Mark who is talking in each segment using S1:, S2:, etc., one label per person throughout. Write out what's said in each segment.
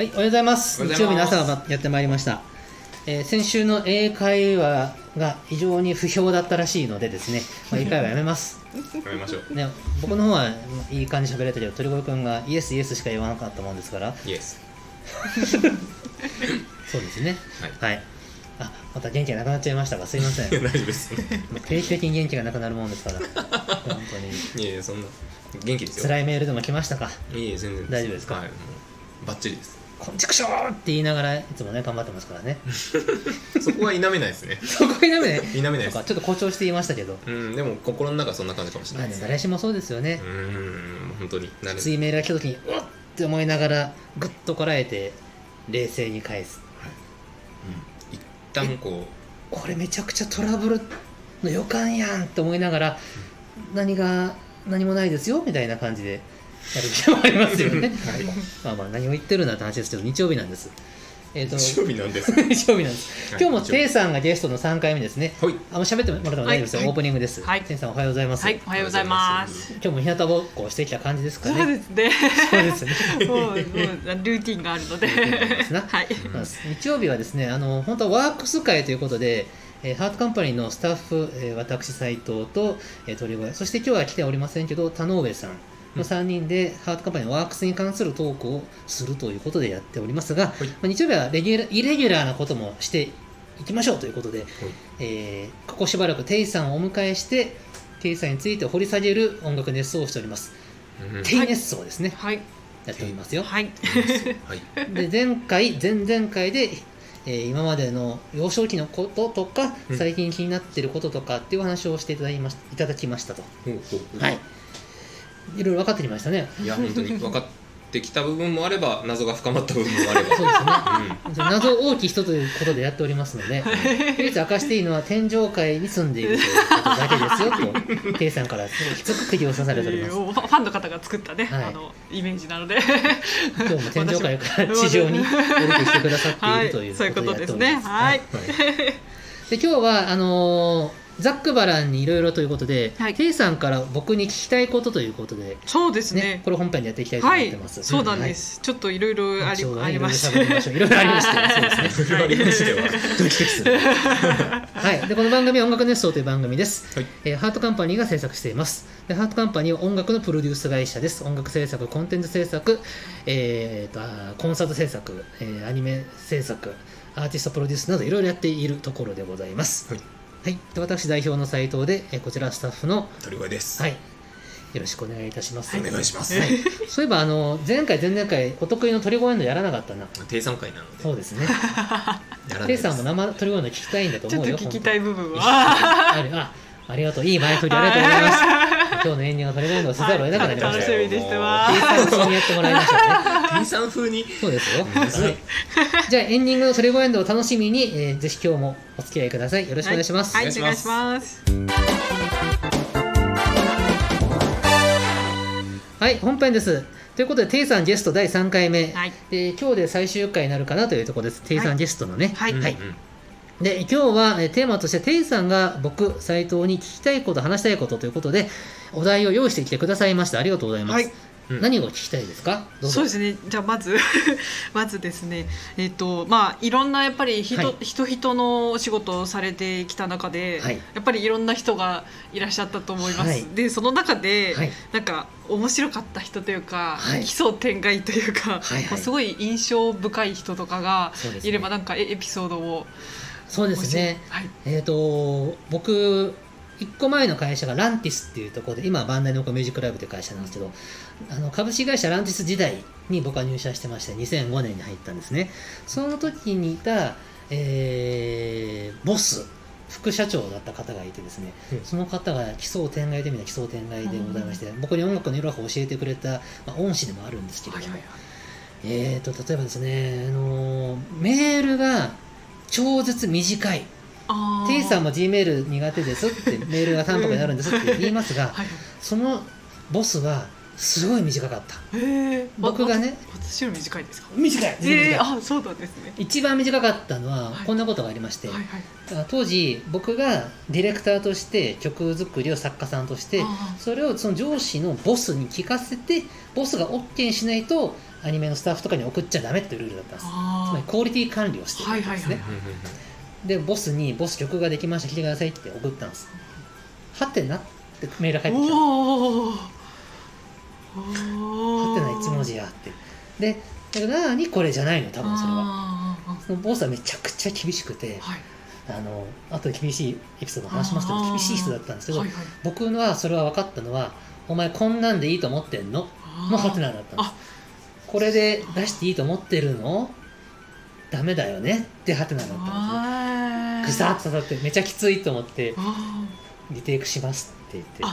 S1: はい、おはようございます。日曜日の朝がやってまいりました。えー先週の英会話が非常に不評だったらしいのでですね、まあ、英会話やめます。
S2: やめましょう
S1: ね、僕の方はいい感じで喋れたけど、鳥越くんがイエスイエスしか言わなかったもんですから、
S2: イエス
S1: そうですね。
S2: はい
S1: はい。あ、また元気がなくなっちゃいましたが、すいません。
S2: 大丈夫です
S1: まあ 定期的に元気がなくなるもんですから、本当に。
S2: いやいやそんな元気ですよ
S1: 辛いメールでも来ましたか？
S2: いえ全然
S1: 大丈夫ですか？
S2: はいバッチリです
S1: こんちくしょーって言いながらいつもね頑張ってますからね。
S2: そこは否めないですね。
S1: そこにダメね
S2: 否めないです。
S1: ちょっと誇張して言いましたけど。
S2: うんでも心の中はそんな感じかもしれないです
S1: 誰しもそうですよね。
S2: う、ん本当に
S1: きついメールが来た時にうわっって思いながらぐっとこらえて冷静に返す。
S2: 一旦こ
S1: これめちゃくちゃトラブルの予感やんって思いながら何が何もないですよみたいな感じでやる時もありますよね
S2: はい
S1: まあまあ何を言ってるんだって話ですけど日曜日なんですえっ、と
S2: う日曜日なんです
S1: 日曜日なんです
S2: はい
S1: 今日もテイさんがゲストの3回目ですね
S2: はい
S1: あもう喋ってもらっても大丈夫ですよ、
S3: はい
S1: オープニングです。
S3: はい
S1: テンさんおはようございます。
S3: はい、おはようございます。
S1: 今日も日向ぼっこをしてきた感じですか
S3: そう
S1: ね。
S3: ですね。
S1: そうですね。
S3: もう、もうルーティンがあるので。はい。
S1: まあ日曜日はですね、あの本当はワークス会ということで、えーハートカンパニーのスタッフ、えー私斉藤と、えー、鳥越、そして今日は来ておりませんけど田上さん。の3人でハートカンパニーのワークスに関するトークをするということでやっておりますが、
S2: い。
S1: まあ、日曜日はレギュライレギュラーなこともしていきましょうということで、えーここしばらくテイさんをお迎えしてテイさんについて掘り下げる音楽熱奏をしております、
S2: うん。
S1: テイ熱奏ですね、
S3: はい。
S1: やっておりますよ、
S3: はい。
S2: はい。
S1: で前回前々回で、えー今までの幼少期のこととか、
S2: うん。
S1: 最近気になっていることとかっていうお話をしていただきましいただきましたと、はいいろいろ分かってきましたね。
S2: いや本当に分かってきた部分もあれば謎が深まった部分もあれば。
S1: そうですね。謎大きい人ということでやっておりますので、唯一明かしていいのは天上界に住んでいるということだけですよと、ケイさんから低く釘を刺されております。
S3: ファンの方が作ったね、
S1: はい。
S3: あのイメージなので。
S1: 今日も天上界から地上に降りてきてくださっているという
S3: はい。そういうことですね。
S1: やっております
S3: はい。
S1: で今日はあのーざっくばらんにいろいろということで、
S3: はい。
S1: ケイさんから僕に聞きたいことということで、
S3: そうです
S1: ね。
S3: ね。
S1: これ本編でやっていきたいと思
S3: はい
S1: ってます。、
S3: そうなんです。ちょっといろいろ
S1: はい。
S3: ありまし
S1: いろいろ喋りましょう。いろいろありまして、そうですね。
S2: それはありましては。
S1: ドキドキする。はい、でこの番組は音楽熱奏という番組です、
S2: はい。
S1: えーハートカンパニーが制作しています。でハートカンパニーは音楽のプロデュース会社です。音楽制作コンテンツ制作、えーとあーコンサート制作、えーアニメ制作アーティストプロデュースなどいろいろやっているところでございます。
S2: はい
S1: はい、で私代表の斉藤で、えーこちらスタッフの
S2: 鳥越です。
S1: はい。よろしくお願いいたします、
S2: お願いします。
S1: はい、そういえばあの前回前々回お得意の鳥越エンドやらなかったな。
S2: 定産会なので。
S1: そうですね。
S2: やらないです。
S1: ケイさんも生鳥越エンド聞きたいんだと
S3: ちょ
S1: 思うよ
S3: っと聞きたい部分は。
S1: ある。あありがとう。いい前振りありがとうございます。今日のエンディングが取れないのをせざるを得なくなりました。よ
S3: 楽しみにしてま
S1: 計算一緒にやってもらいましょうね
S2: 定産風に？
S1: そうですよ、
S2: むずい
S1: はい。じゃあエンディングのトリゴエンドを楽しみに、えーぜひ今日もお付き合いください。よろしくお願いします、
S3: はい、お願い
S2: お願いし
S3: します。
S1: はい、本編です。ということで、テイさんゲスト第3回目、
S3: はい。
S1: で今日で最終回になるかなというところです。テイさんゲストのね。
S3: はい。
S2: うんうん
S1: で、今日はえーテーマとして、テイさんが僕、斉藤に聞きたいこと、話したいことということで、お題を用意してきてくださいました。ありがとうございます。
S3: はい。
S2: うん。
S1: 何を聞きたいですか？
S3: そうですね。じゃあまず まずですね、えっ、とまあいろんなやっぱり人、
S1: はい。
S3: 人人のお仕事をされてきた中で、
S1: はい。
S3: やっぱりいろんな人がいらっしゃったと思います。
S1: はい。
S3: でその中で、
S1: はい。
S3: なんか面白かった人というか、
S1: はい。
S3: 奇想天外というか、
S1: はいはい。
S3: すごい印象深い人とかがいればなんかエエピソードを
S1: そうですね。
S3: はい。
S1: えっ、と、僕、1個前の会社がランティスっていうところで、今はバンダイのミュージックライブという会社なんですけど、あの株式会社ランティス時代に僕は入社してまして、2005年に入ったんですね。その時にいた、えーボス、副社長だった方がいてですね、
S2: うん。
S1: その方が奇想天外という意味では奇想天外でございまして、僕に音楽のいろいろ教えてくれた、まあ、恩師でもあるんですけれども、えーと、例えばですね、あのメールが超絶短い。
S3: あー
S1: テイさんも G メール苦手ですってメールが3とかになるんですって言いますが、
S3: はい
S1: そのボスはすごい短かった。僕がね
S3: 私より短いですか？
S1: 短い
S3: あそうなんですね。
S1: 一番短かったのは
S3: はい。
S1: こんなことがありまして、
S3: はいはい。
S1: あ当時僕がディレクターとして曲作りを作家さんとして
S3: あ
S1: それをその上司のボスに聞かせてボスが OK しないとアニメのスタッフとかに送っちゃダメっていうルールだったんです。つ
S3: あ。
S1: まりクオリティ管理をしてるんですね、
S3: はい
S1: でボスに「ボス曲ができました聞いてください」って送ったんです。はてなってメールが返ってきたはてな一文字やって。でだから何これじゃないの多分それは。
S3: は
S1: そのボスはめちゃくちゃ厳しくて
S3: はい。
S1: あの後で厳しいエピソード話しますけど厳しい人だったんですけど、
S3: はいはい。
S1: 僕のはそれは分かったのは「お前こんなんでいいと思ってんの?」のハテナだったんです。
S3: あ。
S1: これで出していいと思ってるの？ダメだよね？ってハテナだったんですねぐさっと刺さってめちゃきついと思って
S3: あ
S1: リテイクしますって言って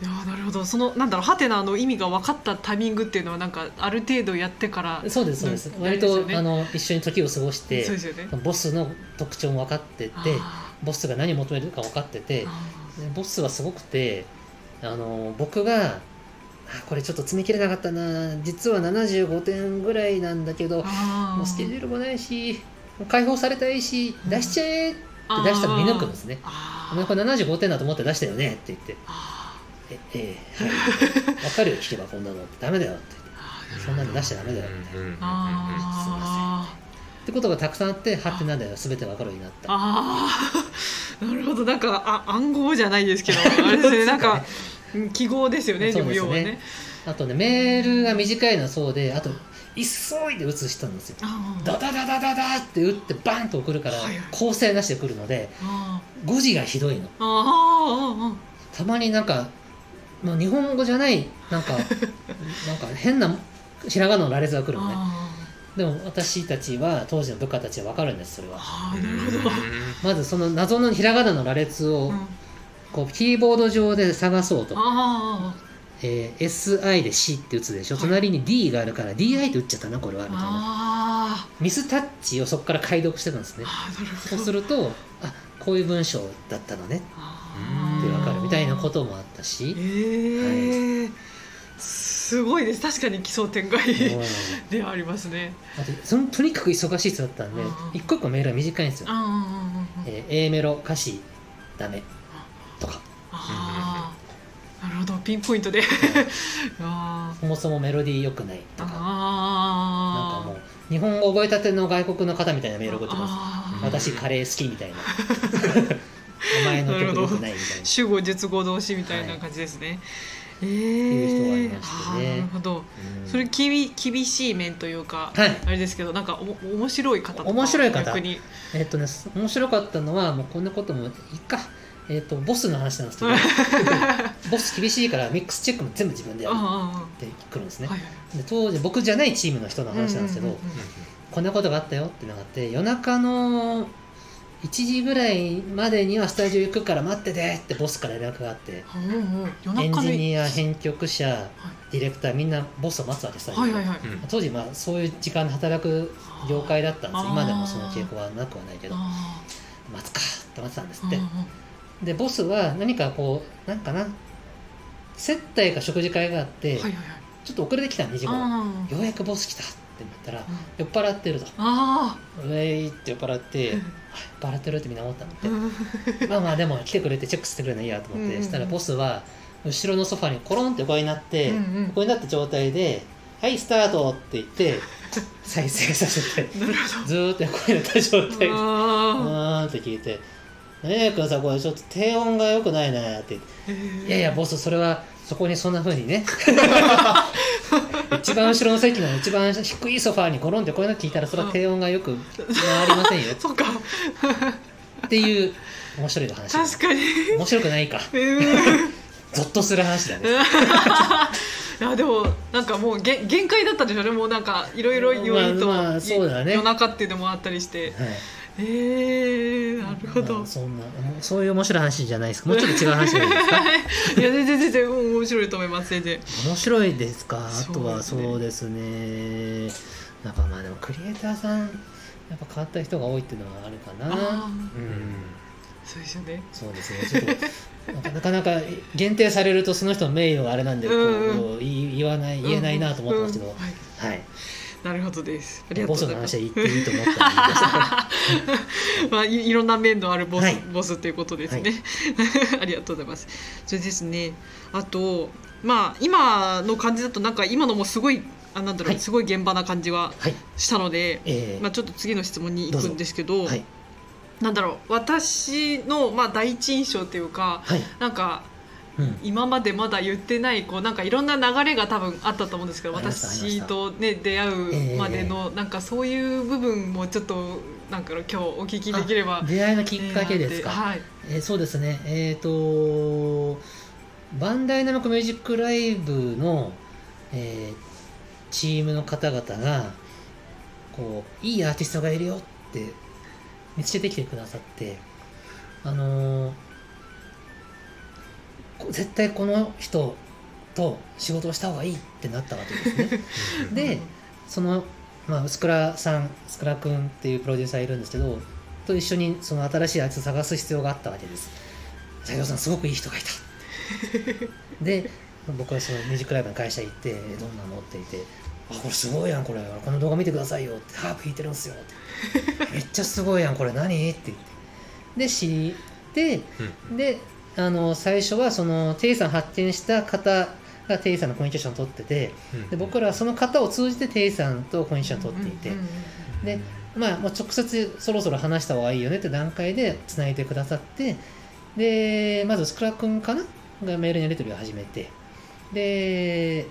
S3: いやーなるほど。そのなんだろうハテナの意味が分かったタイミングっていうのはなんかある程度やってから
S1: そうですそうです。
S3: うん
S1: 割と、あの一緒に時を過ごして
S3: そうですよね。
S1: ボスの特徴も分かってて
S3: あ
S1: ボスが何を求めるか分かっててボスはすごくてあの僕があこれちょっと詰め切れなかったな実は75点ぐらいなんだけどもうスケジュールもないし解放されたいし出しちゃえって出したら見抜くんですね。これ75点だと思って出したよねって言って。
S3: あ
S1: えええはい。分かるよ聞けばこんなのってダメだよってそんなの出しちゃダメだよみたいな
S3: あ
S1: ってことがたくさんあってはってなんだよ全て分かるようになった。
S3: あー。なるほど。なんかあ暗号じゃないですけど あれですね。なんかうん記号ですよね
S1: そうですね。
S3: 要はね。
S1: あとねメールが短いのはそうであと急いで打つ人なんですよ。ダダダダダダって打ってバンと送るから構成なしで来るので
S3: あ
S1: 誤字がひどいの。たまになんか、まあ、日本語じゃないなんか なんか変なひらがなの羅列が来
S3: ー
S1: るのね。
S3: あ
S1: でも私たちは当時の部下たちは分かるんですそれは。
S3: あーなるほど。
S1: まずその謎のひらがなの羅列を
S3: うん。
S1: こうキーボード上で探そうと、
S3: あ
S1: えー SI で C って打つでしょ、
S3: はい。
S1: 隣に D があるから DI って打っちゃったなこれは
S3: ー
S1: みたいな。
S3: あ
S1: ミスタッチをそこから解読してたんですね。
S3: ーあーなるほど。
S1: そうするとあこういう文章だったのねみたいなこともあったし。
S3: ええすごいです。確かに奇想天外
S1: うん
S3: ではありますね。
S1: あとそのとにかく忙しい人だったんで
S3: うん。
S1: 一個一個メールが短いんですよ、えー A メロ歌詞ダメ。とか。
S3: あー。なるほど。ピンポイントで。
S1: そもそもメロディー良くないとか。なんか
S3: あ
S1: もう日本語覚えたての外国の方みたいなメール送ってます。私カレー好きみたいな お前の曲良くないみたいな。
S3: 主語述語動詞みたいな感じですね、ええ
S1: いう人がいましてね。
S3: なるほど。
S1: うん。
S3: それきび厳しい面というか、
S1: はい。
S3: あれですけどなんかおも面白い方
S1: 面白い方。えっとね面白かったのはもうこんなこともいいか。えっとボスの話なんですけど。ボス厳しいからミックスチェックも全部自分でやる。
S3: あ
S1: ってくるんですね。で当時僕じゃないチームの人の話なんですけど、こんなことがあったよってのがあって夜中の1時ぐらいまでにはスタジオ行くから待っててってボスから連絡があって。
S3: うんうん夜
S1: エンジニア編曲者ディレクターみんなボスを待つわけさ、
S3: はいはいはい。
S1: 当時まあそういう時間で働く業界だったんです。今でもその傾向はなくはないけど。
S3: あ
S1: 待つかって待ってたんです
S3: ー
S1: って。
S3: うん
S1: でボスは何かこうなんかな？接待か食事会があって、
S3: うんはいはいはい。
S1: ちょっと遅れてきた2時頃ようやくボス来た。って言ったら
S3: うん
S1: 酔っ払ってると。
S3: あ「
S1: うえい」って酔っ払って「
S3: うん。
S1: はい酔っ払ってるってみんな思ったんだって。まあまあでも来てくれてチェックしてくれるのいいやと思って、したらボスは後ろのソファにコロンって横になって、横になった状態で「はいスタート」って言って再生させてずーっと横になった状態で「うーん」って聞いて「ねえ君さこれちょっと低音が良くないね」って言って。
S3: ー。
S1: いやいやボスそれはそこにそんな風にね。一番後ろの席の一番低いソファーにゴロンってこういうの聞いたらそれは低音がよく回りませんよ。
S3: そうか。
S1: っていう面白い話
S3: 確かに。
S1: 面白くないか。
S3: うん。
S1: ゾッとする話だね。
S3: いやでもなんかもうげ限界だったんでしょうね。もうなんかいろいろ要因と、
S1: まあまあそうだね。
S3: 夜中っていうのもあったりして。
S1: はい
S3: えー、なるほど、
S1: まあそんなそういう面白い話じゃないですか。もうちょっと違う話がいいですか。
S3: いや全然全然面白いと思います全然。
S1: 面白いですか？あとは
S3: そうですね。
S1: ですねやっぱまあでもクリエイターさんやっぱ変わった人が多いっていうのはあるかな。うん。
S3: そうですよね。
S1: そうですね。ちょっとなんかなかなか限定されるとその人の名誉があれなんでこう言わない言えないなと思ってますけど、
S3: はい。
S1: はい
S3: なるほどです。ありがと
S1: ボスの
S3: うございます。
S1: 話は言っていいと思ったんで言いました
S3: まあ、いいろんな面のあるボス,、
S1: はい。
S3: ボスということですね、ありがとうございます。それですね。あとまあ今の感じだとなんか今のもすごいあなんだろう、
S1: はい。
S3: すごい現場な感じは
S1: はい。
S3: したので、
S1: えー
S3: まあ、ちょっと次の質問に行くんですけど
S1: はい。
S3: なんだろう私の、まあ、第一印象というか
S1: はい、
S3: なんか
S1: うん、
S3: 今までまだ言ってないこうなんかいろんな流れが多分あったと思うんですけど私と、ね、出会うまでの、なんかそういう部分もちょっとなんか今日お聞きできれば
S1: あ。出会いのきっかけですか、
S3: はい、
S1: えーそうですね。えっ、とバンダイナムコミュージックライブの、えーチームの方々がこういいアーティストがいるよって見つけてきてくださってあのーこ絶対この人と仕事をした方がいいってなったわけですね。でその、まあ、スクラさんスクラ君っていうプロデューサーいるんですけどと一緒にその新しいアーティストを探す必要があったわけです。斉藤さんすごくいい人がいた。で僕はそのミュージックライブの会社行ってえ「どんなの?」って言って「あこれすごいやんこれ。この動画見てくださいよ」って「ハープ弾いてるんすよ」って「めっちゃすごいやんこれ。何?」って言って。で知って
S2: うん。
S1: であの最初はそのテイさん発見した方がテイさんのコミュニケーションを取ってて
S2: うん。
S1: で僕らはその方を通じてテイさんとコミュニケーションを取っていて、でまあ、もう直接そろそろ話した方がいいよねって段階でつないでくださってでまずスクラ君かながメールのやり取りを始めてで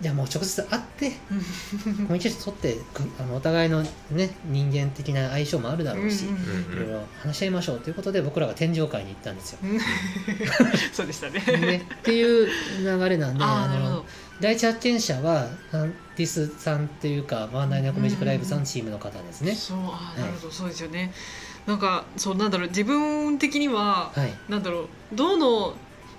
S1: じゃあもう直接会ってコミュニケーション取ってくあのお互いの、ね、人間的な相性もあるだろうし、いろいろ話し合いましょうということで僕らが天上界に行ったんですよ。
S3: うん そうでしたね。
S1: ね、っていう流れなんで
S3: あ
S1: の
S3: ど。
S1: 第一発見者はアンティスさんっていうかワンダイナコミュージックライブさんのチームの方ですね。
S3: そう、あなるほど、そうですよね。なんか、そう、なんだろう、自分的には、
S1: はい
S3: なんだろう、どの。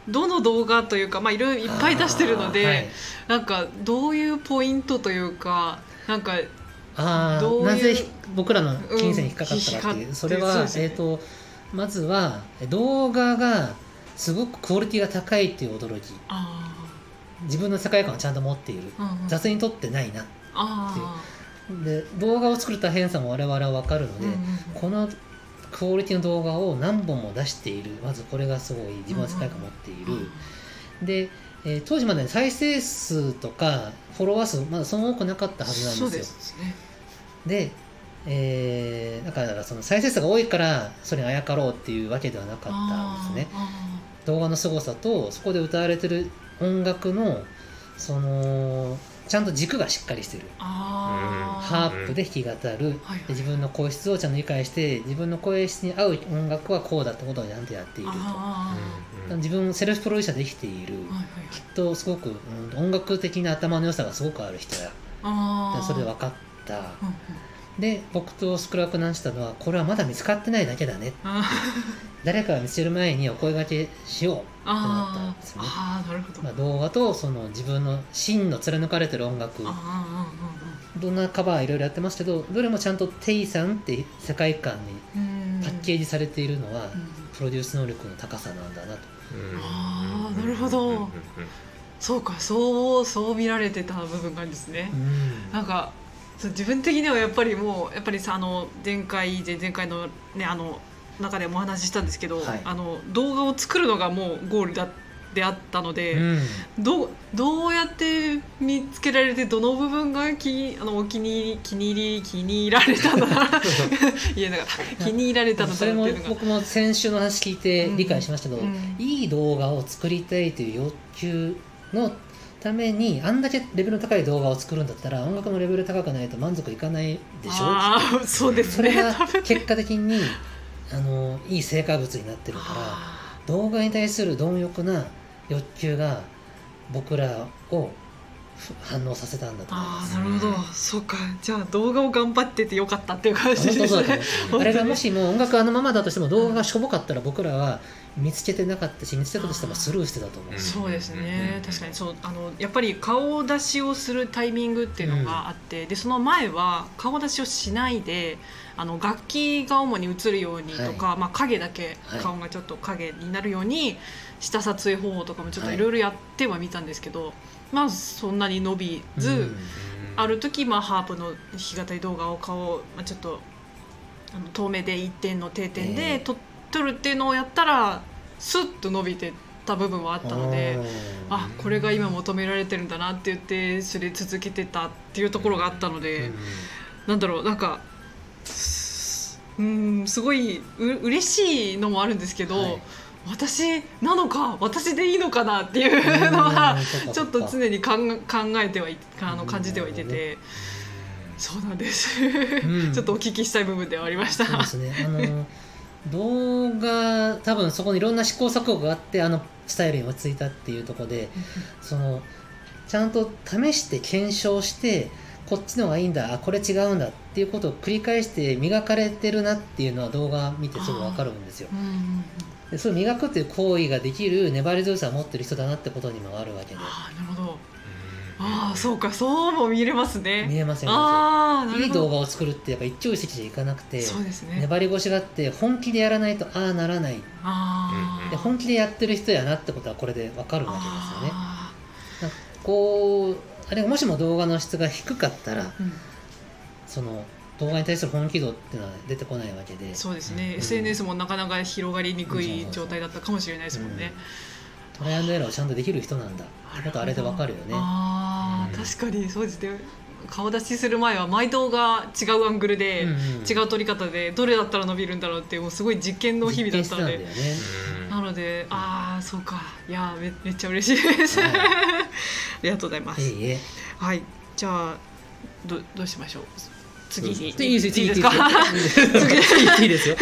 S3: どの動画というか、まあ、いろいろいっぱい出してるので、
S1: はい。
S3: なんかどういうポイントというかなんか
S1: あ
S3: どういう
S1: ーなぜひ僕らの金銭に引っかかったかっていう、
S3: うん
S1: それは、
S3: ね。
S1: えー、とまずは動画がすごくクオリティが高いっていう驚き。
S3: あ
S1: 自分の世界観をちゃんと持っている。
S3: ー、うんうん、
S1: 雑に撮ってないな
S3: あ
S1: で動画を作る大変さも我々は分かるので、
S3: ーうんうん。
S1: このクオリティの動画を何本も出しているまずこれがすごい自分の世界観を持っている、で、えー当時まで再生数とかフォロワー数まだその多くなかったはずなんですよ。
S3: そうですね。
S1: で、えーだからその再生数が多いからそれにあやかろうっていうわけではなかったんですね。
S3: あ
S1: 動画の凄さとそこで歌われてる音楽のそのちゃんと軸がしっかりしてる。ハープで弾き語る、自分の声質をちゃんと理解して自分の声質に合う音楽はこうだってことをちゃんとやっていると。自分セルフプロデューサーできている。きっとすごく、うん音楽的な頭の良さがすごくある人や。
S3: あー。
S1: それで分かった。で僕とスクラックなんしたのはこれはまだ見つかってないだけだね。
S3: あ
S1: 誰かが見つける前にお声掛けしようってなったん
S3: あ
S1: ですよね、
S3: あーなるほど、
S1: まあ、動画とその自分の真の貫かれてる音楽。
S3: あーあ
S1: どんなカバーいろいろやってますけどどれもちゃんとテイさんって世界観にパッケージされているのは
S3: うん。
S1: プロデュース能力の高さなんだなと。
S2: うん
S3: あーなるほど。そうかそうそう見られてた部分があるんですね、
S1: うん。
S3: なんかそう自分的にはやっぱりもうやっぱりさあの前回前々回のねあの中でもお話ししたんですけど、
S1: はい。
S3: あの動画を作るのがもうゴールだであったので、
S1: うん。
S3: どうどうやって見つけられてどの部分が気あのお気に入り気に入り気に入られたの？か言えなかった気に入られたのか
S1: それも
S3: っていうのが。
S1: 僕も先週の話聞いて理解しましたけど、
S3: うん。
S1: いい動画を作りたいという欲求のためにあんだけレベルの高い動画を作るんだったら音楽のレベル高くないと満足いかないでしょ？
S3: そうです
S1: それが結果的にあのいい成果物になってるから
S3: あ
S1: 動画に対する貪欲な欲求が僕らをふ反応させたんだと。思いま
S3: あ
S1: す
S3: ーなるほど。そうか。じゃあ動画を頑張っててよかったっていう感じですね。
S1: あれがもしも音楽あのままだとしても動画がしょぼかったら僕らは見つけてなかったし見つけたとしてもスルーしてたと思う。
S2: うん。
S3: そうですね、
S2: うん。
S3: 確かにそうあのやっぱり顔出しをするタイミングっていうのがあって、でその前は顔出しをしないであの楽器が主に映るようにとか、まあ、影だけ
S1: はい。
S3: 顔がちょっと影になるようにした撮影方法とかもちょっと
S1: はい。
S3: いろいろやってはみたんですけど、まあそんなに伸びず、
S1: うん。
S3: ある時、まあ、ハープの弾き語り動画を顔を、まあ、ちょっとあの遠目で一点の定点
S1: え
S3: で
S1: え
S3: 撮撮るっていうのをやったらスッと伸びてた部分はあったので。あこれが今求められてるんだなって言ってそれ続けてたっていうところがあったので、
S1: うん
S3: なんだろうなんかすうんすごいう嬉しいのもあるんですけど、
S1: はい。
S3: 私なのか私でいいのかなっていうのはちょっと常に考え考えてはいあの
S1: うん
S3: 感じてはいてて。そうなんです、
S1: うん。
S3: ちょっとお聞きしたい部分ではありました。
S1: そうですね。あの動画多分そこにいろんな試行錯誤があってあのスタイルに落ち着いたっていうところでそのちゃんと試して検証してこっちの方がいいんだあこれ違うんだっていうことを繰り返して磨かれてるなっていうのは動画見てすぐ分かるんですよ。でそういう磨くっていう行為ができる粘り強さを持ってる人だなってことにもあるわけで。
S3: なるほどああそうかそうも見れますね。
S1: 見えませんいい動画を作るってやっぱ一朝一夕じゃいかなくて。
S3: そうですね。
S1: 粘り腰があって本気でやらないとああならない。
S3: ああ。
S1: で本気でやってる人やなってことはこれで分かるわけですよね。
S3: あ
S1: こうあれがもしも動画の質が低かったら
S3: ーうん。
S1: その動画に対する本気度っていうのは出てこないわけで。
S3: そうですね、
S1: うん。
S3: SNS もなかなか広がりにくい状態だったかもしれないですもんね。
S1: トライアンドエラーをちゃんとできる人なんだ。ってこあれで分かるよね。
S3: ああ、
S2: うん。
S3: 確かにそうですね。顔出しする前は毎動画違うアングルで、
S1: うんうん。
S3: 違う撮り方でどれだったら伸びるんだろうってもうすごい実験の日々だったので。
S1: ね。
S3: なので、ああ、そうか、いやー、め、めっちゃ嬉しいです。
S1: はい。
S3: ありがとうございます。
S1: いえいえ。
S3: はい、じゃあ、ど、どうしましょう？次に。
S1: いいです。よ
S3: いいですか？
S1: いい ですよ。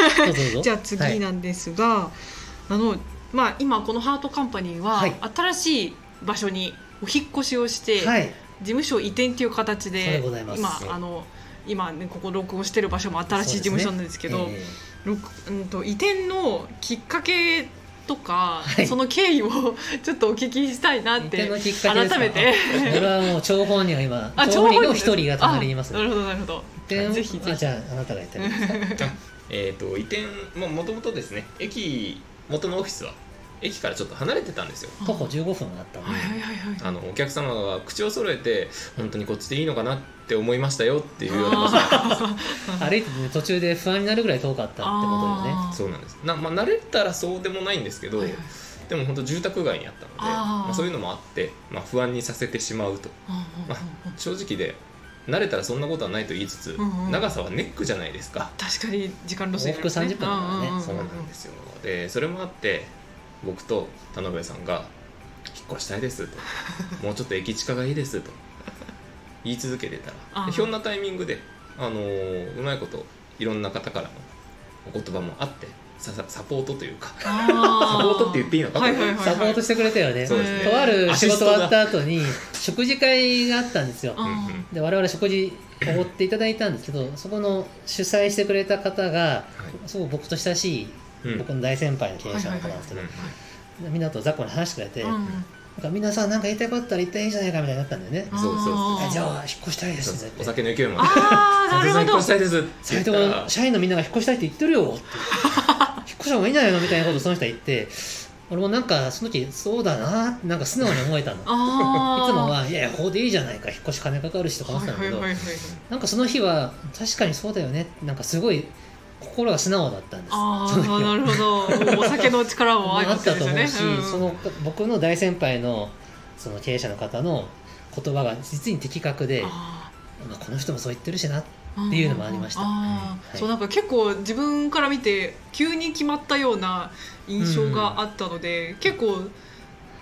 S3: じゃあ次なんですが、あのまあ今このハートカンパニーは
S1: はい。
S3: 新しい場所にお引っ越しをして、
S1: はい、はい
S3: 事務所移転という形
S1: で
S3: で
S1: ございます。
S3: 今あの今ねここ録音してる場所も新しい事務所なんですけど
S1: え
S3: 録うんと移転のきっかけとか、
S1: はい。
S3: その経緯を ちょっとお聞きしたいな
S1: え
S3: って
S1: 移転のきっかけですか？
S3: 改めて。
S1: あこれはもう張本人が今
S3: あ
S1: 張本人の一人が隣にいます。
S3: あなるほどなるほど。ぜひぜひ。
S1: あじゃああなたがやってる
S2: えー、と移転もともとですね駅元のオフィスは駅からちょっと離れてたんですよ。
S1: 徒歩15分あったの。で
S2: あのお客様が口を揃えて本当にこっちでいいのかなって思いましたよっていうような。場所
S3: あ
S1: 歩いててね途中で不安になるぐらい遠かったってことよね。
S2: そうなんです。な、まあ、慣れたらそうでもないんですけど、
S3: はいはい。
S2: でも本当住宅街にあったのでまあ、そういうのもあって、まあ、不安にさせてしまうと。まあ正直で慣れたらそんなことはないと言いつつ、
S3: うんうん。
S2: 長さはネックじゃないですか、
S3: 確かに時間ロスになる
S1: 往復30分だからね。
S3: うんうんうんうん。
S2: そうなんですよ。でそれもあって僕と田辺さんが「引っ越したいです」と 「もうちょっと駅近がいいです」と。言い続けてたら。でひょんなタイミングで、あのーうまいこといろんな方からのお言葉もあってささサポートというか。
S3: あ
S2: サ
S3: ー
S2: ポートって言っていいのか？
S3: はいはいはいはい。
S1: サポートしてくれたよね。
S3: ね。
S1: とある仕事終わった後に食事会があったんですよ。で我々食事おごっていただいたんですけどそこの主催してくれた方がすごく僕と親しい
S2: うん。
S1: 僕の大先輩の経営者の方なんですけど、
S2: うん
S1: みんなと雑魚に話してくれて、
S3: うん
S1: なんかみんなさなんか言いたいことあったら言ったらいいじゃないかみたいになったんだよね。
S2: そうそうそう。
S1: あじゃあ引っ越したいですね
S2: お酒の勢いも。あって
S3: あーなるほど。
S2: 引っ越したいですって
S1: 斎藤
S2: 言ったら。
S1: 社員のみんなが引っ越したいって言ってるよってした方がいいんじゃないのみたいなことをその人は言って俺もなんかその時そうだなってなんか素直に思えたの。いつもはいやいやここでいいじゃないか引っ越し金かかるしとか思ってたんだけどなんかその日は確かにそうだよねなんかすごい心が素直だったんです。
S3: あなるほど。お酒の力も
S1: あったと思うし、
S3: うん。
S1: その僕の大先輩のその経営者の方の言葉が実に的確で、
S3: あ
S1: まあ、この人もそう言ってるしな
S3: ー
S1: っていうのもありました。はい。
S3: そうなんか結構自分から見て急に決まったような印象があったので、結構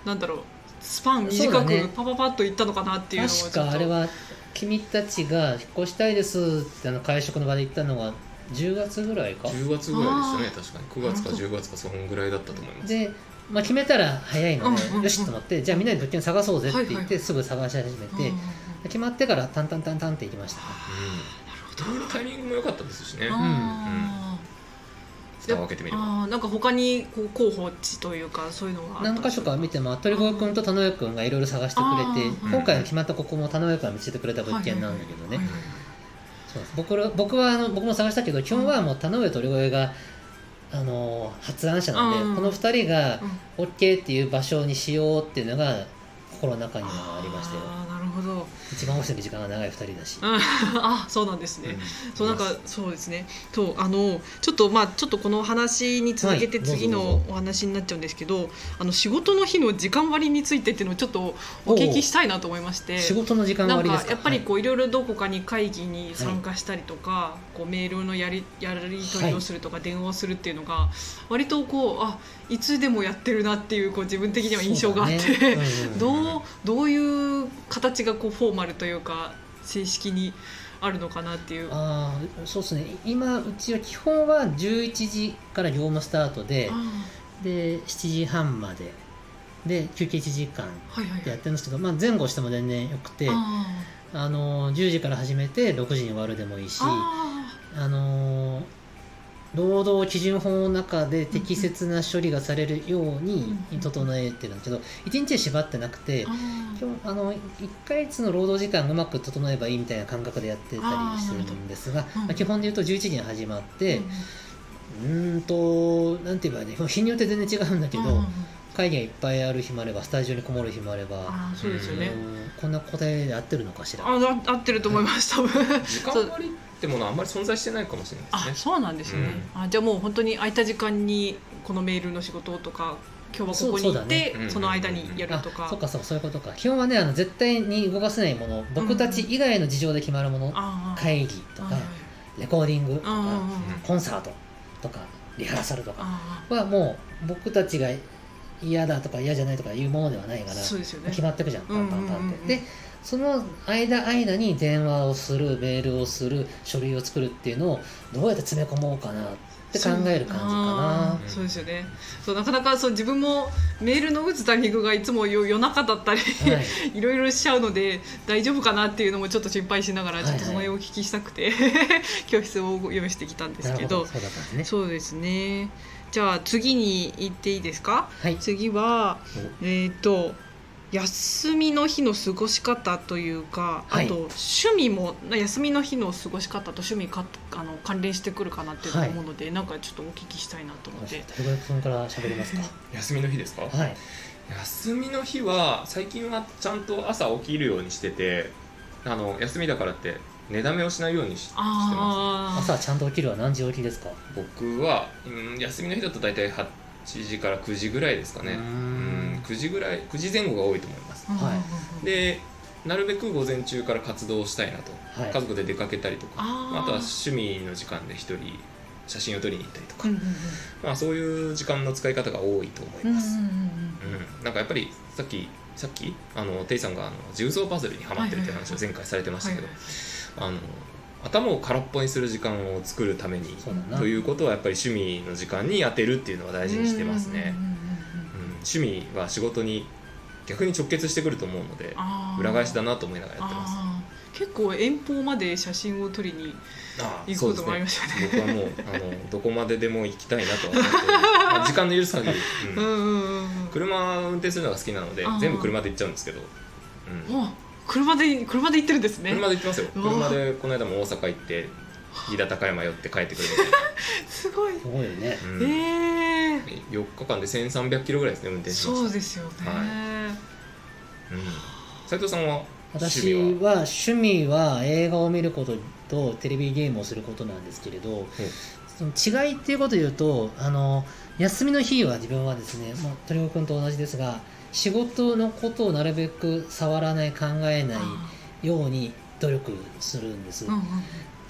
S3: なんだろうスパン短くパパパッといったのかなっていうのをちょ
S1: 確
S3: っと。
S1: かあれは君たちが引っ越したいですってあの会食の場で言ったのが10月ぐらいか
S2: ？10月ぐらいでしたね確かに。9月か10月かそのぐらいだったと思います。
S1: で、まあ、決めたら早いので、
S3: うんうんうん
S1: よしと思ってじゃあみんなで物件探そうぜって言って、
S3: はいはい。
S1: すぐ探し始めて、
S3: うんうんうん。
S1: 決まってからタンタンタンタンって行きました。ね
S2: うんタイミングも良かったですしね。
S3: あ
S2: 蓋を開けてみれば。
S3: なんか他にこう候補地というかそういうのが
S1: 何箇所か？見ても鳥越君と田上君がいろいろ探してくれて今回決まったここも田上君が見せてくれた物件なんだけどね、僕ら僕はあの僕も探したけど基本はもう田上鳥越があの発案者なんで、
S3: うん
S1: この2人が
S3: うん。
S1: OK っていう場所にしようっていうのが心の中にはありましたよ。
S3: なるほど、
S1: 一番おしゃべり時間が長い2人だし、
S3: うん、あそうなんですね、
S2: うん。
S3: そうなんかそうです。ねそうあのちょっとまあちょっとこの話に続けて次のお話になっちゃうんですけど、あの仕事の日の時間割についてっていうのをちょっとお聞きしたいなと思いまして。
S1: 仕事の時間
S3: なん
S1: 割ですか？
S3: かやっぱりこうい。ろいろどこかに会議に参加したりとか、こうメールのやりやり取りをするとか電話をするっていうのが割とこうあいつでもやってるなっていうこう自分的には印象があって、
S1: そうだね。うんうん。
S3: どうどういう形がこうフォーマルというか正式にあるのかなっていう。
S1: ああそうですね。今うちは基本は11時から業務スタートで
S3: あ
S1: で7時半まで。で休憩1時間でやってるんですけど、まあ、前後しても全然よくて
S3: あ
S1: あの10時から始めて6時に終わるでもいいし
S3: あ
S1: の労働基準法の中で適切な処理がされるように
S3: うん
S1: 整えてるんだけど1日で縛ってなくて
S3: ーあー。
S1: 基本あの1ヶ月の労働時間がうまく整えばいいみたいな感覚でやってたりするんですが基本で言うと11時に始まって
S3: うん
S1: うーんとなんて言えばいいね日によって全然違うんだけど会議がいっぱいある日もあればスタジオにこもる日もあれば
S3: あーそうですよね、
S1: うんこんな答えで合ってるのかしら。
S3: ああ合ってると思います多分。
S2: 時間割ってものはあんまり存在してないかもしれない
S3: あ
S2: ですね。
S3: そうなんですね、あじゃあもう本当に空いた時間にこのメールの仕事とか今日はここに行ってそ,、
S2: そうそ
S3: の間にやる
S1: あ
S3: とか、
S1: そっかそうそういうことか。基本はねあの絶対に動かせないもの僕たち以外の事情で決まるもの、
S3: あー
S1: 会議とかレコーディングとか、
S3: うんうんうん。
S1: コンサートとかリハーサルとか
S3: あ
S1: はもう僕たちが嫌だとか嫌じゃないとかいうものではないから
S3: ーそうですよね。
S1: 決まってくじゃん。パンパンパンって、
S3: うんうんうんうん。
S1: でその間間に電話をするメールをする書類を作るっていうのをどうやって詰め込もうかなって考える感じかな。
S3: そうですよね。そうなかなかそう自分もメールの打つタイミングがいつも夜夜中だったり、
S1: はい。
S3: い、ろいろしちゃうので大丈夫かなっていうのもちょっと心配しながら
S1: はいはい。
S3: ちょっとその辺をお聞きしたくて、教室を用意してきたんですけど。
S1: なるほどそうだったんですね。
S3: そうですね。じゃあ次に行っていいですか？
S1: はい。
S3: 次はえっ、と休みの日の過ごし方というか、
S1: はい。
S3: あと趣味も休みの日の過ごし方と趣味かあの関連してくるかなって思うので、なんかちょっとお聞きしたいなと思って。
S1: 鳥越君から喋りますか？
S2: 休みの日ですか、
S1: はい。
S2: 休みの日は最近はちゃんと朝起きるようにしててあの休みだからって寝だめをしないようにししてま
S3: あー
S1: 朝ちゃんと起きるは何時起きですか？
S2: す僕は、うん、休みの日だと大体8時から9時ぐらいですかね。
S1: う
S2: ん9時ぐらい9時前後が多いと思います。
S1: はい。
S2: でなるべく午前中から活動したいなと、
S1: はい。
S2: 家族で出かけたりとか。
S3: あ
S2: とは趣味の時間で一人写真を撮りに行ったりとか、
S3: うんうん
S2: まあ、そういう時間の使い方が多いと思い
S3: うんうん
S2: ます、
S3: うんうん。
S2: うん。なんかやっぱりさっきさっきあのテイさんがあの重曹パズルにハマってるって話を前回されてましたけど、あの頭を空っぽにする時間を作るために
S1: そうだな。
S2: ということはやっぱり趣味の時間に当てるっていうのは大事にしてますね、
S3: うんうんうんうん
S2: うん趣味は仕事に逆に直結してくると思うので裏返しだなと思いながらやってます。
S3: 結構遠方まで写真を撮りに
S2: あ
S3: 行くこともありましたね。
S2: 僕はもうあのどこまででも行きたいなとは思ってるまあ 時間の許す限り、うん。
S3: うんうんうんうん。
S2: 車を運転するのが好きなので全部車で行っちゃうんですけど、うん。
S3: お車で車で行ってるんですね。
S2: 車で行ってますよ。車でこの間も大阪行って飛騨高山寄って帰ってくるの
S3: すごい。
S1: すごいよね。
S2: で、うん。
S3: ええ。
S2: 4日間で1300キロぐらいですね運転しました
S3: そうですよね、
S2: はうん。斉藤さんは
S1: 私
S2: 趣味は？
S1: は趣味は映画を見ることとテレビゲームをすることなんですけれど、その違いっていうことを言うとあの休みの日は自分はですねもう鳥越君と同じですが仕事のことをなるべく触らない考えないように努力するんです、
S3: うんうん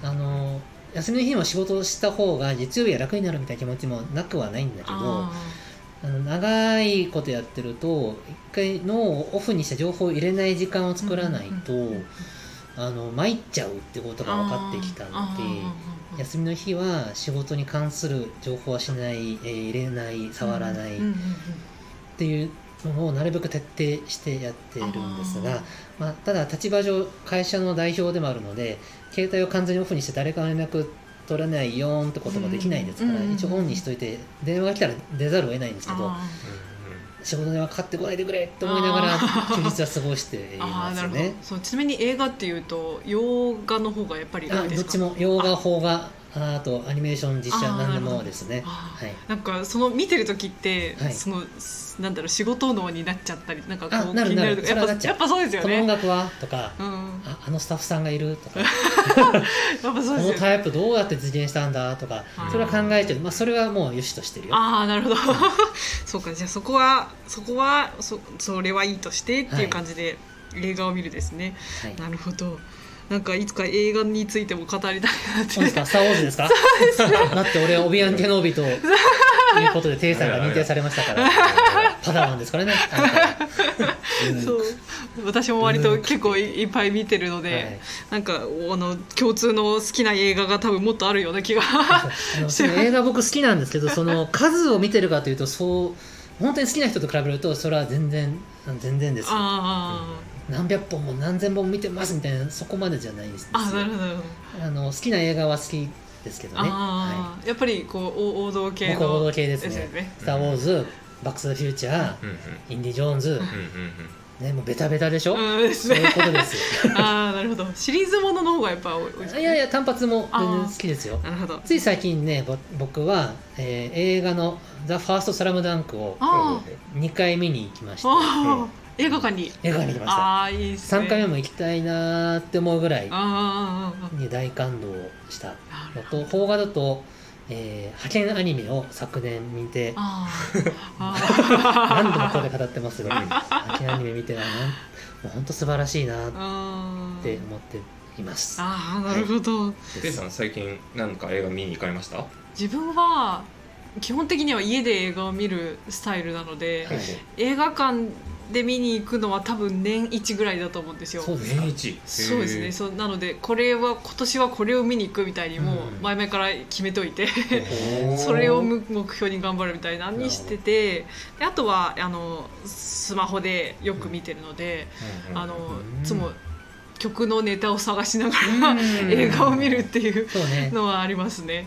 S1: あの休みの日にも仕事をした方が月曜日は楽になるみたいな気持ちもなくはないんだけど
S3: あ
S1: あの長いことやってると一回脳をオフにして情報を入れない時間を
S3: ー
S1: 作らないと、
S3: うんうんうんうん
S1: あの参っちゃうってことが分かってきたので休みの日は仕事に関する情報はしない、えー入れない触らないっていうのをなるべく徹底してやっているんですがまあ、ただ立場上会社の代表でもあるので携帯を完全にオフにして誰かの連絡取れないよーんってことができないですから、
S3: うん
S1: 一応オンにしといて電話が来たら出ざるを得ないんですけど
S3: あ
S1: 仕事電話かかってこないでくれって思いながら休日は過ごしていますよね。
S3: そうちなみに映画っていうと洋画の方がやっぱり多
S1: あ
S3: いですか？
S1: どっちも洋画邦画ああとアニメーション実写
S3: なるほど
S1: もですね。はい。
S3: なんかその見てる時って、
S1: はい。
S3: そのなんだろう仕事脳になっちゃったりなんかこう
S1: あなる
S3: 気になるとかやっぱやっぱそうですよ
S1: この音
S3: ね。
S1: 楽は？とか
S3: うん、
S1: ああのスタッフさんがいる？とか。
S3: やっぱそう
S1: こ
S3: ですよね。
S1: のタイプどうやって実現したんだ？とか
S3: うん
S1: それは考えてる、まあ、それはもうよしとしてるよ。
S3: ああなるほど。そうか。じゃあそこはそこはそそれはいいとしてっていう感じで映画を見るですね、
S1: はい。
S3: なるほどなんかいつか映画についても語りたいなって。
S1: そうですか、スター・ウォーズですか？だって俺はオビアン・ケノービということで テイさんが認定されましたから。パダワンですからね。
S3: そう。私も割と結構いいっぱい見てるので、
S1: はい。
S3: なんかあの共通の好きな映画が多分もっとあるような気が
S1: 映画僕好きなんですけどその数を見てるかというとそう本当に好きな人と比べるとそれは全然全然ですよ。
S3: あ
S1: 何百本も何千本も見てますみたいなそこまでじゃないんです
S3: ーあーなるほど。
S1: あの好きな映画は好きですけどね、は
S3: あーやっぱりこうお王道
S1: い、
S3: 系の
S1: 王道系ですね。
S3: よね。
S1: スター・ウォーズ」バック・ス・ザ・フューチャー」
S2: うんうん。
S1: インディ・ジョーンズ」ね、もうベタベタでしょ、
S3: うん
S1: そういうことです。よ
S3: ああなるほど。シリーズものの方がやっぱ多い。ね
S1: いやいや単発も全然好きですよ。
S3: なるほど。
S1: つい最近ねぼ僕は、えー映画の「ザ・ファースト・スラムダンクを
S3: あ
S1: 2回見に行きまして
S3: 映画館に。
S1: 映画に行きました。
S3: ああいいっすね。
S1: 3回目も行きたいなーって思うぐらいに大感動した。
S3: あ
S1: のと邦画だと、えー派遣アニメを昨年見て 何度もここで語ってますが派遣アニメ見てはもう本当素晴らしいなって思っています。
S3: あーなるほど、
S2: テイさん最近なんか映画見に行かれました？
S3: 自分は基本的には家で映画を見るスタイルなので、
S1: はい。
S3: 映画館で見に行くのは多分年1ぐらいだと思うんですよ。
S1: そうですか。
S2: 年一。
S3: そうですね。そうなのでこれは今年はこれを見に行くみたいにもう
S1: うん。
S3: 前々から決めといて、それを目目標に頑張るみたいなにしててであとはあのスマホでよく見てるので、あの
S1: うん。
S3: いつも曲のネタを探しながら、
S1: うん。
S3: 映画を見るっていうのはありますね。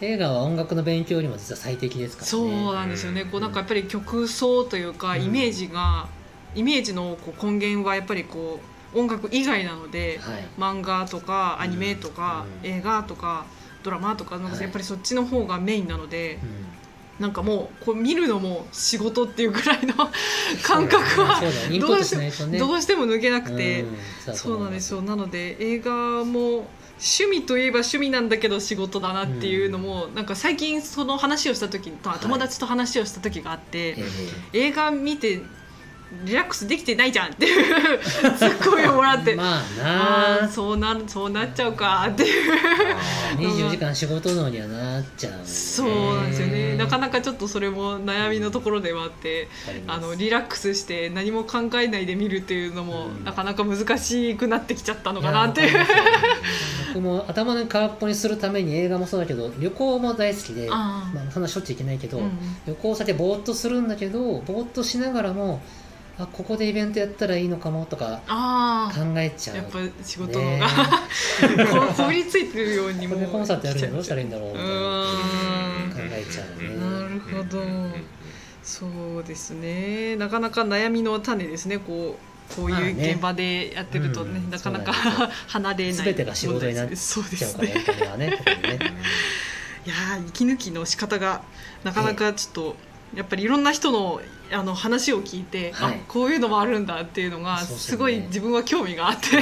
S1: 映画は音楽の勉強にも実は最適ですからね。
S3: そうなんですよね、
S2: うん。
S3: こうなんかやっぱり曲奏というか
S1: うん。
S3: イメージが、イメージのこう根源はやっぱりこう音楽以外なので、
S1: はい。
S3: 漫画とかアニメとか、
S1: うん
S3: 映画とかドラマとかなんか
S1: はい。
S3: やっぱりそっちの方がメインなので、
S1: うん。
S3: なんかもうこう見るのも仕事っていうぐらいの 感覚はどうしても抜けなくて、そうなんですよ。なので映画も趣味といえば趣味なんだけど仕事だなっていうのも、なんか最近その話をした時友達と話をした時があって、
S1: え。
S3: 映画見てリラックスできてないじゃんっていう ツッコミをもらって、
S1: えまあな。
S3: そうなそうなっちゃうか。っていう。
S1: 24時間仕事能にはなっちゃう、ね、
S3: そうなんですよね。なか
S1: な
S3: なかちょっとそれも悩みのところではあってあのリラックスして何も考えないで見るっていうのも、
S1: うん。
S3: なかなか難しくなってきちゃったのかなっていう。
S1: 僕も頭の空っぽにするために映画もそうだけど旅行も大好きでまあ、そんなしょっちゅう行けないけど、
S3: うん
S1: 旅行先でぼーっとするんだけどぼーっとしながらもあここでイベントやったらいいのかもとか
S3: あ
S1: 考えちゃう
S3: あやっぱ仕事の
S1: ね
S3: が、ここびりついてるようにも
S1: ここでコンサートやるにはどうしたらいいんだろう
S3: う
S1: みたいな。考えちゃうね。
S3: なるほど。
S2: うん
S3: そうですね。なかなか悩みの種ですね。こうこういう現場でやってるとね、
S1: うん
S3: なかなか離れない
S1: 全てが仕事になっ
S3: そうで
S1: ちゃうからね。ね ね。
S3: いやー息抜きの仕方がなかなかちょっと、やっぱりいろんな人のあの話を聞いて、
S1: はい。
S3: あこういうのもあるんだっていうのがすごい自分は興味があって、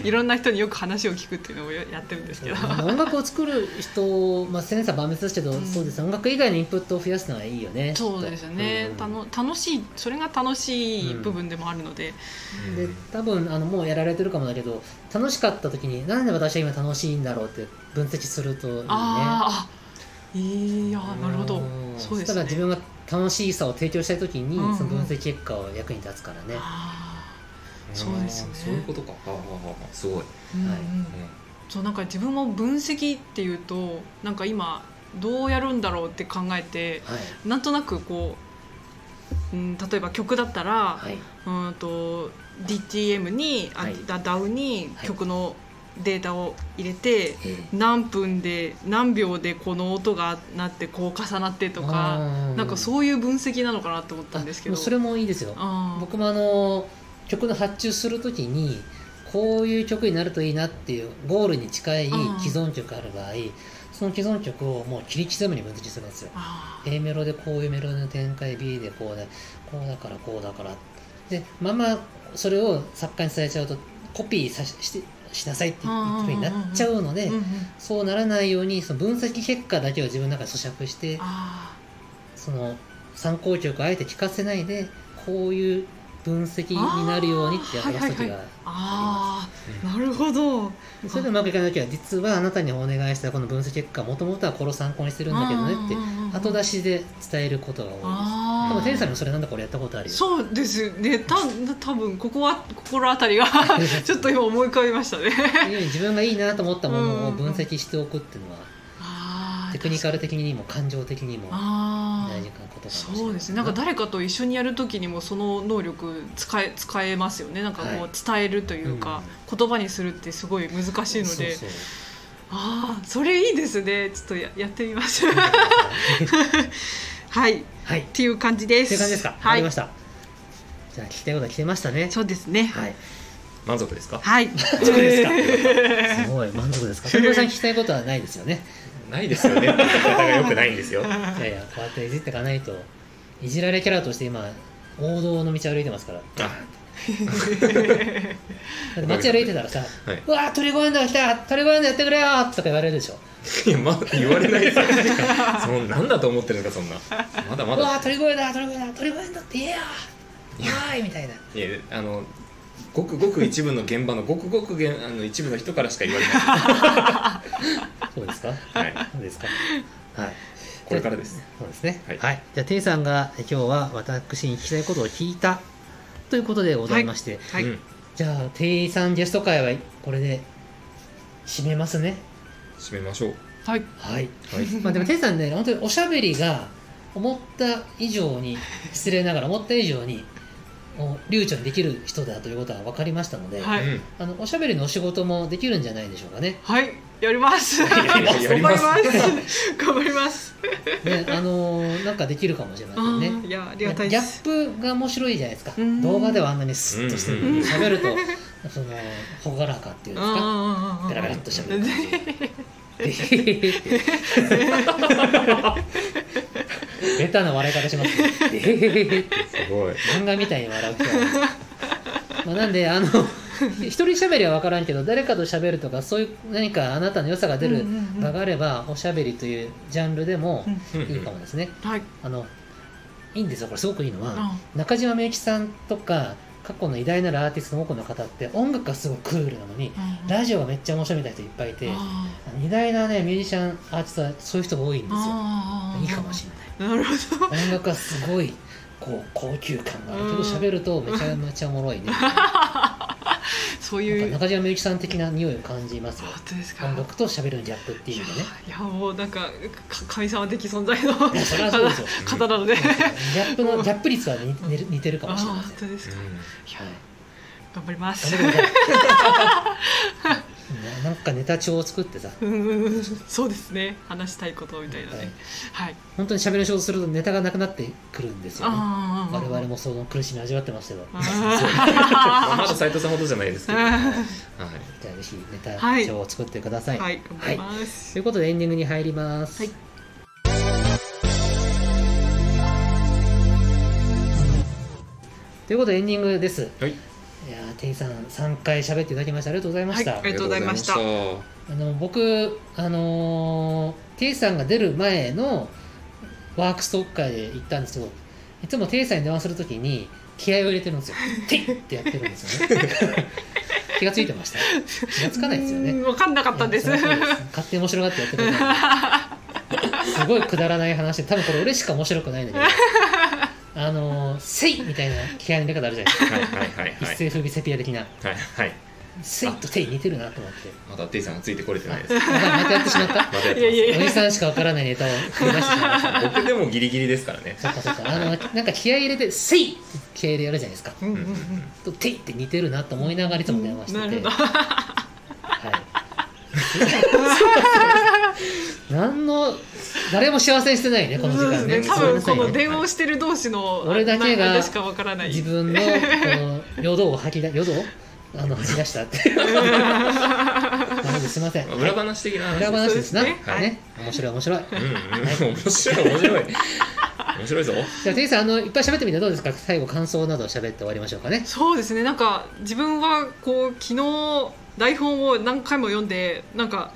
S1: うん。
S3: いろんな人によく話を聞くっていうのをやってるんですけど。
S1: 音楽を作る人、まあ、千差万別ですけど、
S3: うん。
S1: そうですね。音楽以外のインプットを増やすのはいいよね
S3: そうですよね、
S1: うん
S3: たの楽しいそれが楽しい部分でもあるので、
S1: で多分あのもうやられてるかもだけど楽しかった時になんで私は今楽しいんだろうって分析するといいね。
S3: あいやーなるほど。
S1: ん。
S3: そうですね。
S1: したら自分が楽しさを提供したい時に、
S3: うんうん。
S1: その分析結果は役に立つからね、
S3: そうですね。
S2: そういうことか。ああああ。すごい、
S3: ーうんうん。
S1: はい。
S3: そうなんか自分も分析っていうとなんか今どうやるんだろうって考えて
S1: はい。
S3: なんとなくこう、うん、例えば曲だったら、
S1: はい。
S3: うんと DTM に、あ
S1: はい。
S3: ダ DAW に
S1: はい。
S3: 曲のデータを入れて
S1: え
S3: 何分で何秒でこの音が鳴ってこう重なってとかなんか
S1: う
S3: そういう分析なのかなと思ったんですけど。
S1: それもいいですよ。僕もあの曲の発注するときにこういう曲になるといいなっていうゴールに近い
S3: うん
S1: 既存曲ある場合その既存曲をもう切り刻むに分析するんですよ。
S3: あ
S1: A メロでこういうメロディの展開 B でこうでこうだからこうだから。でまあまあそれを作家に伝えちゃうとコピーさししてしなさいっていうふうになっちゃうのでそうならないようにその分析結果だけを自分の中で咀嚼してその参考曲をあえて聞かせないでこういう分析になるようにってやらす時が
S3: ーあーなるほど。
S1: それでうまくいかない時は実はあなたにお願いしたこの分析結果もともとはこれを参考にしてるんだけどねって後出
S3: し
S1: しで伝えることが多い。です
S3: あ
S1: 多分天さん
S3: ー
S1: にもそれなんだこれやったことあるよ。
S3: そうですね。た多分ここは心当たりが ちょっと今思い浮かびましたね。
S1: 自分がいいなと思ったものを
S3: うん。
S1: 分析しておくっていうのはクニカル的にも感情的にも大事なことかもしれない。
S3: そうですね。なんか誰かと一緒にやる時にもその能力使え使えますよね。なんかこ
S1: は
S3: う伝えるというか、言葉にするってすごい難しいので。
S1: そうそう
S3: ああそれいいですね。ちょっとややってみます はい。っ
S1: はい。
S3: ていう感じです。
S1: っていう感じですか。わか
S3: はい
S1: りました。じゃあ聞きたいことは聞けましたね。
S3: そうですね。
S1: はい。
S2: 満足ですか？
S3: はい。
S1: 満足ですか？すごい。満足ですか？さん聞きたいことはないですよね
S2: ないですよね。って言い方がよくないんですよ。
S1: いやいやこうやっていじっていかないと。いじられキャラとして今王道の道歩いてますから。だ
S2: あ
S1: って街歩いてたらさ「
S2: はい。う
S1: わー鳥越エンドが来た鳥越エンドやってくれよ!」とか言われるでしょ。
S2: いやまだ言われないですよ。そんなんだと思ってるんですかそんな。まだ「まだ。
S1: うわー鳥越だ鳥越だ鳥越エンドって言えよ!」わーいみたいな。い
S2: やあのごくごく一部の現場のごくごくげんあの一部の人からしか言われない。
S1: そうですか？
S2: はい。
S1: そうですか？はい。
S2: これからです。
S1: そうですね。は、
S2: はい。い
S1: じゃあテイさんが今日は私に聞きたいことを聞いたということでございまして、
S3: はい、
S2: うん。
S1: じゃあテイさんゲスト会はこれで締めますね。
S2: 締めましょう。
S3: はい。
S1: はい。
S2: はい。
S1: まあでもテイさんね本当におしゃべりが思った以上に失礼ながら思った以上にお流暢にできる人だということは分かりましたので、
S3: はい。
S2: うん。
S1: あのおしゃべりのお仕事もできるんじゃないでしょうかね。
S3: はい。やります。
S2: やります。
S3: 頑張ります。頑張ります。
S1: ねあのーなんかできるかもしれませ
S3: あ
S1: んね。
S3: ーいやありがたい
S1: ギャップが面白いじゃないですか。
S3: うん。
S1: 動画ではあんなにスッとしてる。の
S2: うん。
S1: に喋るとその朗らかっていうんですか。
S3: あ
S1: ベラベラっと喋る感じ。ベタな笑い方しますね
S2: ごい。
S1: 漫画みたいに笑う人。はまあなんであの 一人喋りは分からんけど誰かと喋るとかそういう何かあなたの良さが出る場があればおしゃべりというジャンルでも
S3: うん。
S1: いいかもですね。
S3: はい。
S1: あのいいんですよ。これすごくいいのは
S3: あ
S1: 中島みゆきさんとか過去の偉大なるアーティストの多くの方って音楽がすごいクールなのにラジオがめっちゃ面白いみたいな人いっぱいいて
S3: あ
S1: 偉大なねミュージシャンアーティストはそういう人が多いんですよ。いいかもしれない。
S3: なるほど。
S1: 音楽はすごいこう高級感がある。けど
S3: うん
S1: 喋るとめちゃめちゃおもろいね。
S3: そう
S1: なんか
S3: いう
S1: 中島みゆきさん的な匂いを感じますよ。
S3: 本当ですか？
S1: 音楽と喋るのギャップっていう意味でね。
S3: いやもうなんかか神様的存在の方なので。
S1: ギャップのギャップ率は似似る似てるか
S3: あ
S1: もしれません
S3: 本当ですか、
S1: はい
S3: 頑張ります。
S1: 頑張ななんかネタ帳を作ってさ。
S3: う んそうですね。話したいことみたいな
S1: はい。
S3: ねはい。
S1: 本当に喋る仕事するとネタがなくなってくるんですよね。我々もその苦しみ味わってますけど
S3: あ
S1: じ
S2: まだ斉藤さんほどじゃないですけど、はい、
S3: ー
S1: ゃあぜひネタ帳を作ってください、
S3: はい。頑張ります
S1: ということでエンディングに入ります、
S3: はい。
S1: ということでエンディングです。
S2: はい、
S1: いやー店員さん3回喋っていただきましてありがとうございました、
S3: はいありがとうございました。
S2: あ
S1: の僕あのー、テイさんが出る前のワークストック会で行ったんですけどいつもテイさんに電話するときに気合を入れてるんですよ「テイ!」ってやってるんですよね。気がついてました？気がつかないですよね。
S3: うん分かんなかったんです。
S1: 勝手に面白がってやってくれたんですごいくだらない話で多分これ俺しか面白くないんだけどあのー「せい!」みたいな気合の入れ方あるじゃないですか。
S2: はいはいはいはい。
S1: 一世風靡セピア的な。
S2: はいはい「
S1: せい!」と「テイ!」似てるなと思って。
S2: まだテイさんがついてこれてないです。
S1: またまたやってしまった。
S2: まだやって
S1: おじさんしかわからないネタを繰り出してしまいました
S2: 僕でもギリギリですからね。
S1: そっかそっか。あのなんか気合い入れて「せい!」って気合い入れやるじゃないですか。
S3: うんうんうん。
S1: と「てい!」って似てるなと思いながらいつも電話してて、はい、何の誰も幸せにしてないねこの時間ね。
S3: そうですね。多分この電話をしてる同士の
S1: 俺だけが
S3: 間しかわからない。
S1: 自分のこの淀を吐き出淀をあの吐き出したって。すいません。
S2: 裏話的な話。
S1: 裏話です。な、
S3: ね
S1: はい。ね面白い面白い。
S2: うんうん。面白い面白い。面白いぞ。
S1: じゃあテイさんあのいっぱい喋ってみてどうですか？最後感想などを喋って終わりましょうかね。
S3: そうですね。なんか自分はこう昨日台本を何回も読んでなんかだ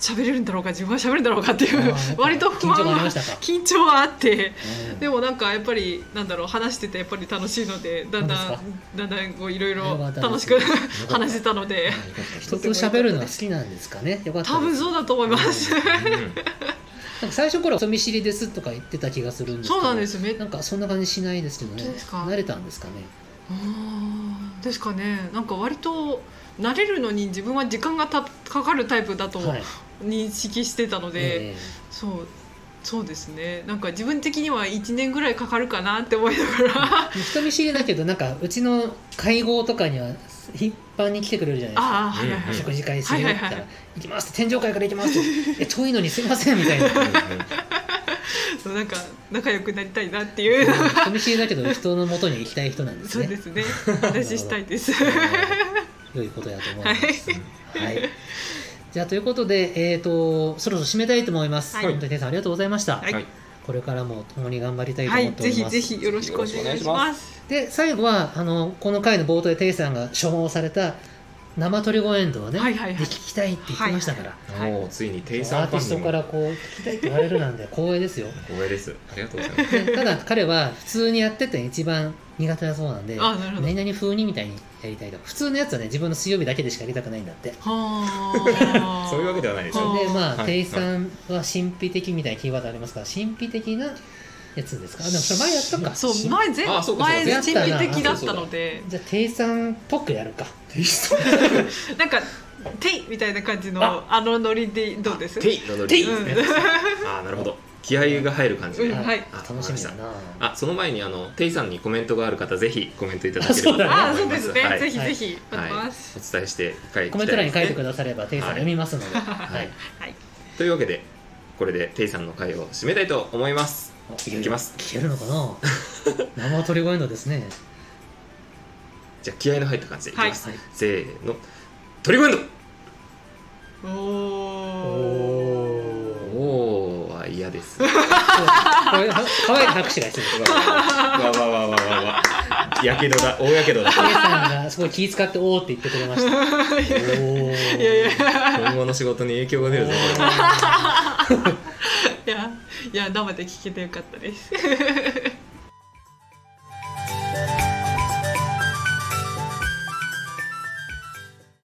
S3: 喋れるんだろうか自分は喋るんだろうかっていう 割と不安は緊張はあって
S1: うん。
S3: でもなんかやっぱりなんだろう話しててやっぱり楽しいのでだんだんだんだんこういろい
S1: よ
S3: ろ楽しく 話せたので。
S1: 人と喋るのが好きなんですか？ねよかった
S3: 多分そうだと思います。
S1: 最初から人見知りですとか言ってた気がするんですけど
S3: そうなんです。め
S1: なんかそんな感じしないですけどね。慣れたんですかね？
S3: ですかね。なんか割と慣れるのに自分は時間がたかかるタイプだと
S1: はい。
S3: 認識してたので、
S1: え
S3: そうそうですね。なんか自分的には1年ぐらいかかるかなって思いながら。
S1: え人見知りだけどなんかうちの会合とかには頻繁に来てくれるじゃないですか。
S3: ああはいはいはい、
S2: うん
S1: 食事会するよって言ったら
S3: はいはい「
S1: 行きます」って天井界から行きますって「え遠いのにすいません」みたいな
S3: なんか仲良くなりたいなっていう、
S1: 人見知りだけど人の元に行きたい人なんですね。
S3: そうですね。話したいです。
S1: 良いことやと思います。はい。じゃあということで、えー、とそろそろ締めたいと思います。
S3: はい。
S1: 本当に天さんありがとうございました。
S3: はい。
S2: はい
S1: これからも共に頑張りたいと
S3: はいぜ
S1: 思っております。
S3: ひぜひよろしくお願いし
S2: よろしくお願いし
S3: ます。
S1: で最後はあのこの回の冒頭でテイさんが所望された生鳥越エンドをね、
S3: はいはいはい。
S1: で聞きたいって言ってましたから。
S3: はい
S2: もうついにテイ
S1: ア
S2: さん
S1: ーティストからこう聞きたいって言われるなんで光栄ですよ。
S2: 光栄です。ありがとうございます。
S1: で ただ彼は普通にやってて一番苦手だそうなんで
S3: あなるほど。
S1: 何々風にみたいにやりたいと普通のやつはね自分の水曜日だけでしかやりたくないんだって。
S3: はあ。
S2: そういうわけではないでし
S1: そ
S2: ょ
S3: はあ
S1: れでまあ、
S2: はい。
S1: テイさんは神秘的みたいなキーワードありますから神秘的なやつですか？あでもそれ前やったか。
S3: そう前前
S2: あそう
S3: 前
S1: やったな
S3: 神秘的だったので。
S1: じゃあテイさんっぽくやるか。
S2: テイスト？
S3: なんか「テイ」みたいな感じの
S2: あ。
S3: あのノリでどうです？
S2: テイのノリですね。ああなるほど。気合が入る感じで。
S3: うんはい。
S2: あ
S1: 楽しみだ
S2: あその前にあのテイさんにコメントがある方ぜひコメントいただければ。と
S3: あ
S2: 思います
S3: そうですね、
S2: はい。
S3: ぜひぜひ
S2: はい。
S3: ます、
S2: お伝えして書いて
S1: コメント欄に書いてく
S2: だ
S1: ださればテイさん読みますので、はい。
S2: はい。
S3: はい。
S2: というわけでこれでテイさんの回を締めたいと思います
S1: い
S2: きます。
S1: 聞けるのかな？生鳥越エンドですね。
S2: じゃあ気合の入った感じでいきます、
S1: はい。
S2: せーの。トリコエンド
S3: お
S1: お
S3: お
S1: お
S2: おーは嫌です。
S1: これは可愛い拍手が必要
S2: わわわわわわわ。やけどだ。大やけどだ。
S1: テイさんがすごい気遣って「おー」って言ってくれました。おー。
S3: いやいや
S2: 今後の仕事に影響が出るぞ。これ
S3: いやいや生で聞けてよかったです。